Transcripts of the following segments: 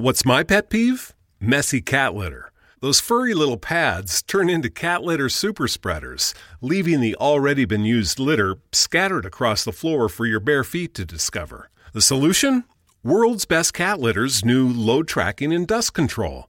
What's my pet peeve? Messy cat litter. Those furry little pads turn into cat litter super spreaders, leaving the already been used litter scattered across the floor for your bare feet to discover. The solution? World's Best Cat Litter's new load tracking and dust control.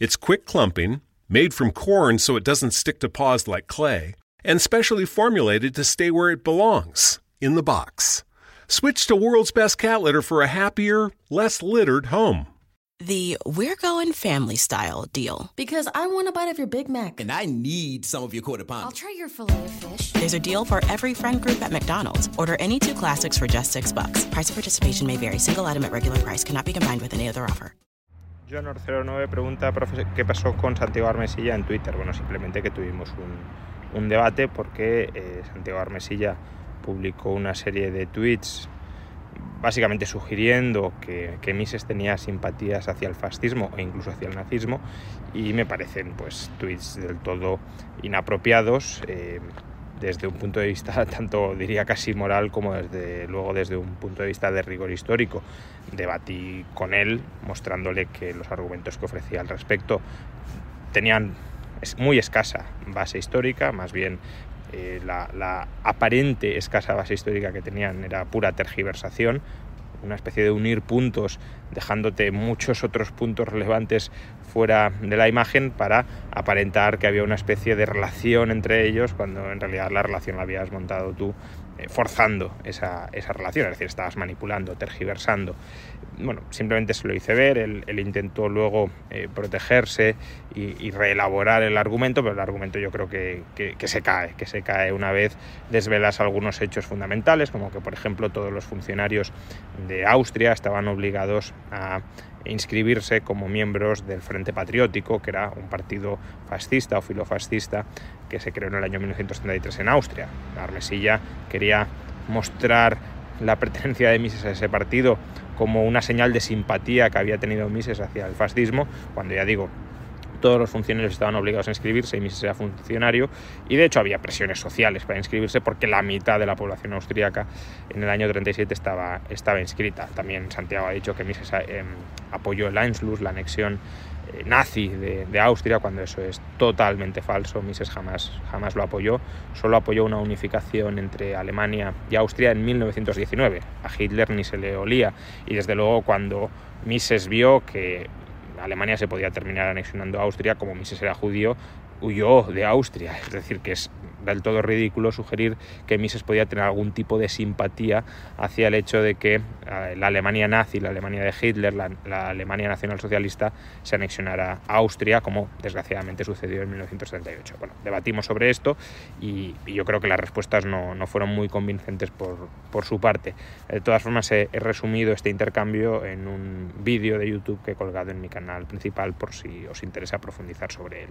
It's quick clumping, made from corn so it doesn't stick to paws like clay, and specially formulated to stay where it belongs in the box. Switch to World's Best Cat Litter for a happier, less littered home. The We're Going Family Style deal. Because I want a bite of your Big Mac. And I need some of your quarter pound. I'll try your filet of fish. There's a deal for every friend group at McDonald's. Order any two classics for just six bucks. Price of participation may vary. Single item at regular price cannot be combined with any other offer. Johnor09 pregunta qué pasó con Santiago Armesilla en Twitter. Bueno, simplemente que tuvimos un, un debate porque eh, Santiago Armesilla publicó una serie de tweets básicamente sugiriendo que, que, Mises tenía simpatías hacia el fascismo e incluso hacia el nazismo y me parecen pues tweets del todo inapropiados eh, desde un punto de vista tanto diría casi moral como desde luego desde un punto de vista de rigor histórico. Debatí con él mostrándole que los argumentos que ofrecía al respecto tenían muy escasa base histórica más bien eh, la, la, aparente escasa base histórica que tenían era pura tergiversación, una especie de unir puntos, dejándote muchos otros puntos relevantes fuera de la imagen para aparentar que había una especie de relación entre ellos, cuando en realidad la relación la habías montado tú forzando esa, esa, relación, es decir, estabas manipulando, tergiversando. Bueno, simplemente se lo hice ver, él, intentó luego eh, protegerse y, reelaborar el argumento, pero el argumento yo creo que, que, se cae, que se cae una vez desvelas algunos hechos fundamentales, como que por ejemplo todos los funcionarios de Austria estaban obligados a inscribirse como miembros del Frente Patriótico, que era un partido fascista o filofascista que se creó en el año 1933 en Austria. La Armesilla quería mostrar la pertenencia de Mises a ese partido como una señal de simpatía que había tenido Mises hacia el fascismo, cuando ya digo, todos los funcionarios estaban obligados a inscribirse y Mises era funcionario y de hecho había presiones sociales para inscribirse porque la mitad de la población austríaca en el año 37 estaba, estaba inscrita. También Santiago ha dicho que Mises eh, apoyó el Anschluss, la anexión eh, nazi de, de, Austria, cuando eso es totalmente falso. Mises jamás, jamás lo apoyó, solo apoyó una unificación entre Alemania y Austria en 1919. A Hitler ni se le olía y desde luego cuando Mises vio que Alemania se podía terminar anexionando a Austria, como Mises era judío, huyó de Austria. Es decir, que es del todo ridículo sugerir que Mises podía tener algún tipo de simpatía hacia el hecho de que eh, la Alemania nazi, la Alemania de Hitler, la, la Alemania nacionalsocialista se anexionara a Austria, como desgraciadamente sucedió en 1938. Bueno, debatimos sobre esto y, y yo creo que las respuestas no, no fueron muy convincentes por, por, su parte. De todas formas, he, he resumido este intercambio en un vídeo de YouTube que he colgado en mi canal principal por si os interesa profundizar sobre él.